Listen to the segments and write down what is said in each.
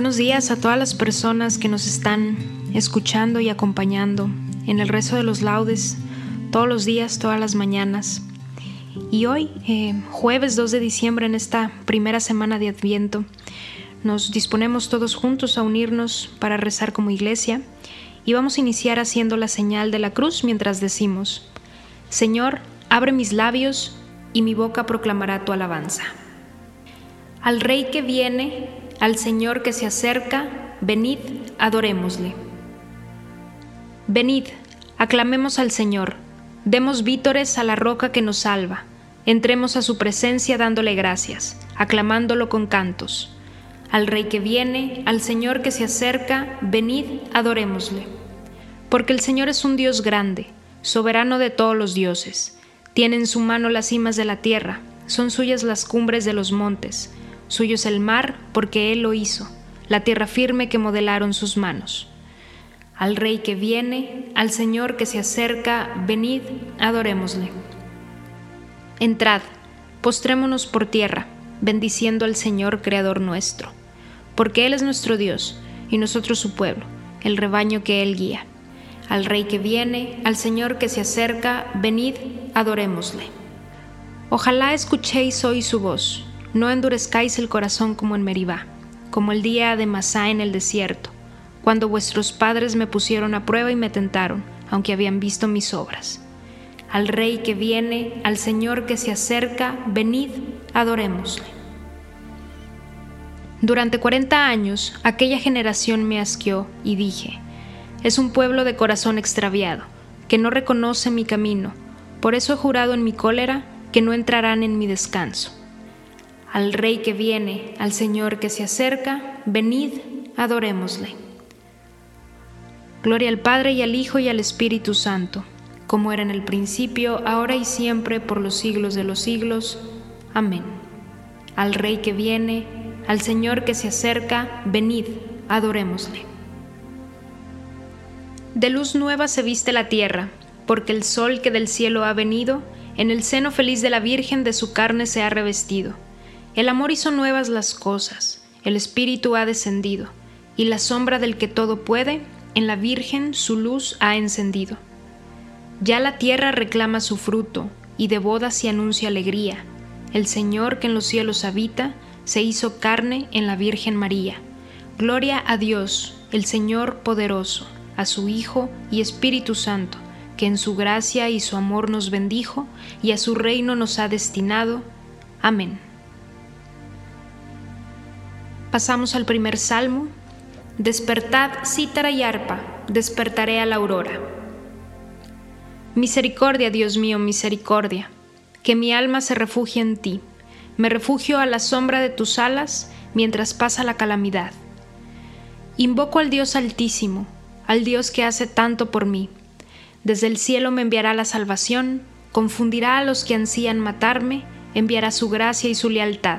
Buenos días a todas las personas que nos están escuchando y acompañando en el rezo de los laudes todos los días, todas las mañanas. Y hoy, eh, jueves 2 de diciembre, en esta primera semana de Adviento, nos disponemos todos juntos a unirnos para rezar como iglesia y vamos a iniciar haciendo la señal de la cruz mientras decimos, Señor, abre mis labios y mi boca proclamará tu alabanza. Al Rey que viene, al Señor que se acerca, venid, adorémosle. Venid, aclamemos al Señor, demos vítores a la roca que nos salva, entremos a su presencia dándole gracias, aclamándolo con cantos. Al Rey que viene, al Señor que se acerca, venid, adorémosle. Porque el Señor es un Dios grande, soberano de todos los dioses. Tiene en su mano las cimas de la tierra, son suyas las cumbres de los montes Suyo es el mar, porque Él lo hizo, la tierra firme que modelaron sus manos. Al Rey que viene, al Señor que se acerca, venid, adorémosle. Entrad, postrémonos por tierra, bendiciendo al Señor Creador nuestro, porque Él es nuestro Dios, y nosotros su pueblo, el rebaño que Él guía. Al Rey que viene, al Señor que se acerca, venid, adorémosle. Ojalá escuchéis hoy su voz no endurezcáis el corazón como en Meribá, como el día de Masá en el desierto, cuando vuestros padres me pusieron a prueba y me tentaron, aunque habían visto mis obras. Al Rey que viene, al Señor que se acerca, venid, adorémosle. Durante cuarenta años aquella generación me asqueó y dije, es un pueblo de corazón extraviado, que no reconoce mi camino, por eso he jurado en mi cólera que no entrarán en mi descanso al Rey que viene, al Señor que se acerca, venid, adorémosle. Gloria al Padre y al Hijo y al Espíritu Santo, como era en el principio, ahora y siempre, por los siglos de los siglos. Amén. Al Rey que viene, al Señor que se acerca, venid, adorémosle. De luz nueva se viste la tierra, porque el sol que del cielo ha venido, en el seno feliz de la Virgen de su carne se ha revestido el amor hizo nuevas las cosas, el Espíritu ha descendido, y la sombra del que todo puede, en la Virgen su luz ha encendido. Ya la tierra reclama su fruto, y de bodas se anuncia alegría. El Señor que en los cielos habita, se hizo carne en la Virgen María. Gloria a Dios, el Señor poderoso, a su Hijo y Espíritu Santo, que en su gracia y su amor nos bendijo, y a su reino nos ha destinado. Amén. Pasamos al primer salmo. Despertad cítara y arpa, despertaré a la aurora. Misericordia, Dios mío, misericordia, que mi alma se refugie en ti. Me refugio a la sombra de tus alas mientras pasa la calamidad. Invoco al Dios altísimo, al Dios que hace tanto por mí. Desde el cielo me enviará la salvación, confundirá a los que ansían matarme, enviará su gracia y su lealtad.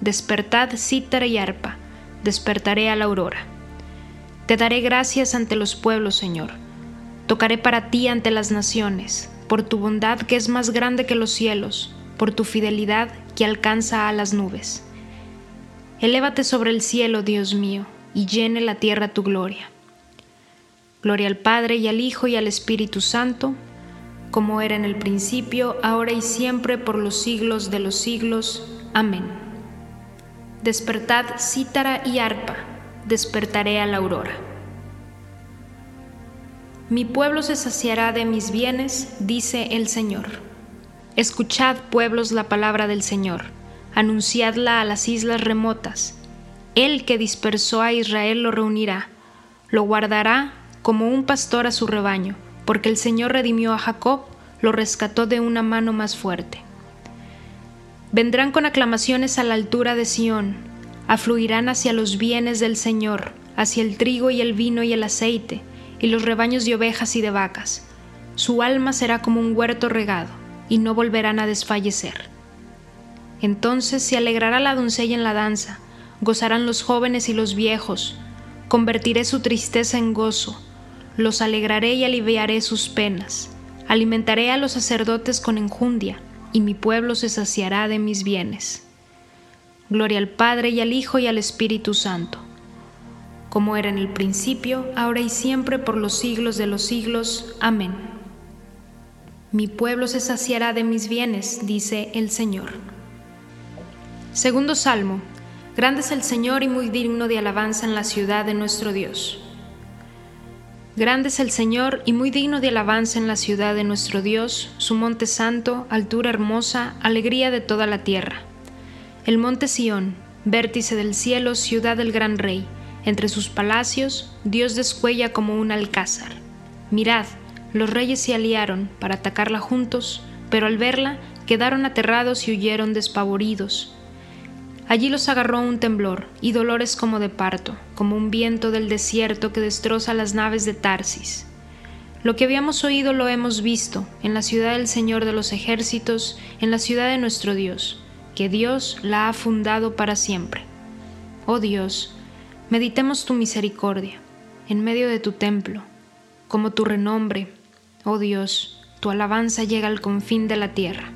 Despertad cítara y arpa. Despertaré a la aurora. Te daré gracias ante los pueblos, Señor. Tocaré para ti ante las naciones por tu bondad que es más grande que los cielos, por tu fidelidad que alcanza a las nubes. Elévate sobre el cielo, Dios mío, y llene la tierra tu gloria. Gloria al Padre y al Hijo y al Espíritu Santo, como era en el principio, ahora y siempre, por los siglos de los siglos. Amén. Despertad cítara y arpa, despertaré a la aurora. Mi pueblo se saciará de mis bienes, dice el Señor. Escuchad, pueblos, la palabra del Señor, anunciadla a las islas remotas. El que dispersó a Israel lo reunirá, lo guardará como un pastor a su rebaño, porque el Señor redimió a Jacob, lo rescató de una mano más fuerte. Vendrán con aclamaciones a la altura de Sión, afluirán hacia los bienes del Señor, hacia el trigo y el vino y el aceite, y los rebaños de ovejas y de vacas. Su alma será como un huerto regado, y no volverán a desfallecer. Entonces se alegrará la doncella en la danza, gozarán los jóvenes y los viejos, convertiré su tristeza en gozo, los alegraré y aliviaré sus penas, alimentaré a los sacerdotes con enjundia, y mi pueblo se saciará de mis bienes. Gloria al Padre y al Hijo y al Espíritu Santo como era en el principio, ahora y siempre, por los siglos de los siglos. Amén. Mi pueblo se saciará de mis bienes, dice el Señor. Segundo Salmo. Grande es el Señor y muy digno de alabanza en la ciudad de nuestro Dios. Grande es el Señor y muy digno de alabanza en la ciudad de nuestro Dios, su monte santo, altura hermosa, alegría de toda la tierra. El monte Sión, vértice del cielo, ciudad del gran rey entre sus palacios, Dios descuella como un alcázar. Mirad, los reyes se aliaron para atacarla juntos, pero al verla quedaron aterrados y huyeron despavoridos. Allí los agarró un temblor y dolores como de parto, como un viento del desierto que destroza las naves de Tarsis. Lo que habíamos oído lo hemos visto en la ciudad del Señor de los ejércitos, en la ciudad de nuestro Dios, que Dios la ha fundado para siempre. Oh Dios, Meditemos tu misericordia en medio de tu templo, como tu renombre, oh Dios, tu alabanza llega al confín de la tierra.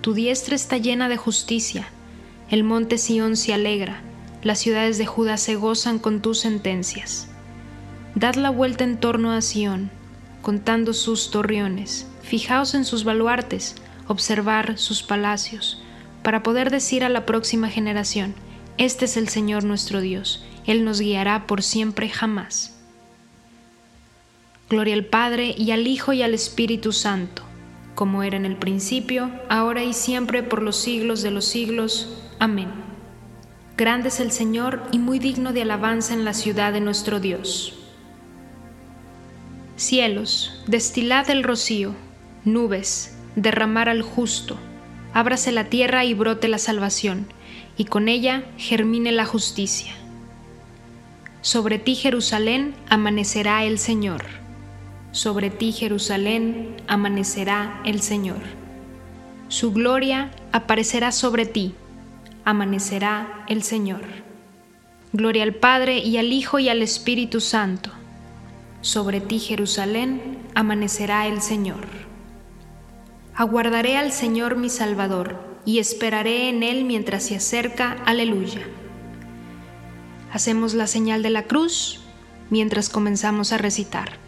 Tu diestra está llena de justicia, el monte Sión se alegra, las ciudades de Judá se gozan con tus sentencias. Dad la vuelta en torno a Sión, contando sus torreones, fijaos en sus baluartes, observar sus palacios, para poder decir a la próxima generación, este es el Señor nuestro Dios, Él nos guiará por siempre jamás. Gloria al Padre y al Hijo y al Espíritu Santo, como era en el principio, ahora y siempre, por los siglos de los siglos. Amén. Grande es el Señor y muy digno de alabanza en la ciudad de nuestro Dios. Cielos, destilad el rocío, nubes, derramar al justo, ábrase la tierra y brote la salvación y con ella germine la justicia. Sobre ti Jerusalén amanecerá el Señor. Sobre ti Jerusalén amanecerá el Señor. Su gloria aparecerá sobre ti. Amanecerá el Señor. Gloria al Padre y al Hijo y al Espíritu Santo. Sobre ti Jerusalén amanecerá el Señor. Aguardaré al Señor mi Salvador y esperaré en Él mientras se acerca. Aleluya. Hacemos la señal de la cruz mientras comenzamos a recitar.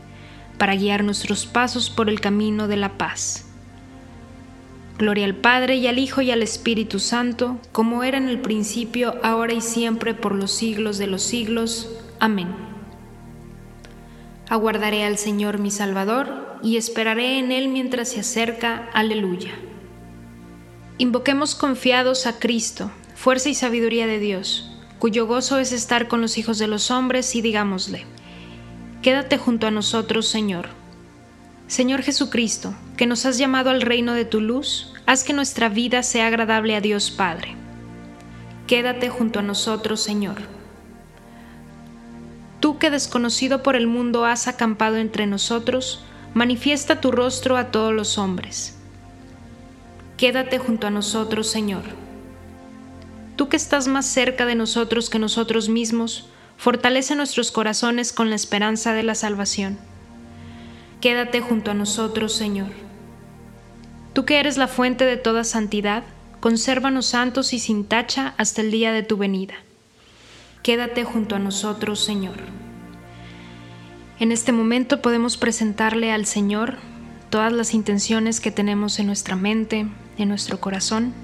para guiar nuestros pasos por el camino de la paz. Gloria al Padre y al Hijo y al Espíritu Santo, como era en el principio, ahora y siempre, por los siglos de los siglos. Amén. Aguardaré al Señor mi Salvador y esperaré en Él mientras se acerca. Aleluya. Invoquemos confiados a Cristo, fuerza y sabiduría de Dios, cuyo gozo es estar con los hijos de los hombres, y digámosle, Quédate junto a nosotros, Señor. Señor Jesucristo, que nos has llamado al reino de tu luz, haz que nuestra vida sea agradable a Dios Padre. Quédate junto a nosotros, Señor. Tú que desconocido por el mundo has acampado entre nosotros, manifiesta tu rostro a todos los hombres. Quédate junto a nosotros, Señor. Tú que estás más cerca de nosotros que nosotros mismos, fortalece nuestros corazones con la esperanza de la salvación. Quédate junto a nosotros, Señor. Tú que eres la fuente de toda santidad, consérvanos santos y sin tacha hasta el día de tu venida. Quédate junto a nosotros, Señor. En este momento podemos presentarle al Señor todas las intenciones que tenemos en nuestra mente, en nuestro corazón.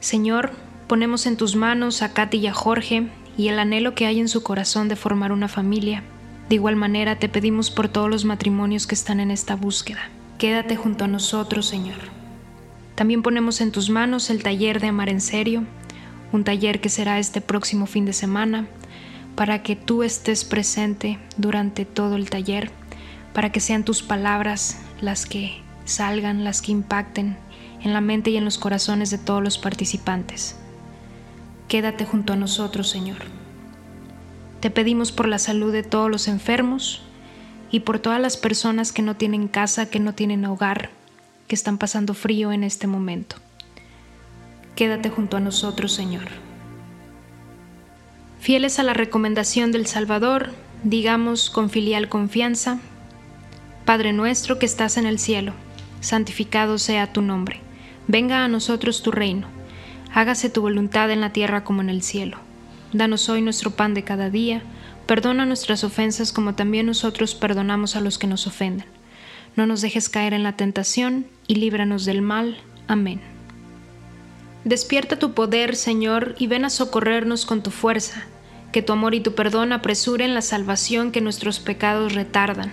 Señor, Ponemos en tus manos a Katy y a Jorge y el anhelo que hay en su corazón de formar una familia. De igual manera te pedimos por todos los matrimonios que están en esta búsqueda. Quédate junto a nosotros, Señor. También ponemos en tus manos el taller de Amar en Serio, un taller que será este próximo fin de semana, para que tú estés presente durante todo el taller, para que sean tus palabras las que salgan, las que impacten en la mente y en los corazones de todos los participantes. Quédate junto a nosotros, Señor. Te pedimos por la salud de todos los enfermos y por todas las personas que no tienen casa, que no tienen hogar, que están pasando frío en este momento. Quédate junto a nosotros, Señor. Fieles a la recomendación del Salvador, digamos con filial confianza, Padre nuestro que estás en el cielo, santificado sea tu nombre, venga a nosotros tu reino hágase tu voluntad en la tierra como en el cielo. Danos hoy nuestro pan de cada día, perdona nuestras ofensas como también nosotros perdonamos a los que nos ofenden. No nos dejes caer en la tentación y líbranos del mal. Amén. Despierta tu poder, Señor, y ven a socorrernos con tu fuerza, que tu amor y tu perdón apresuren la salvación que nuestros pecados retardan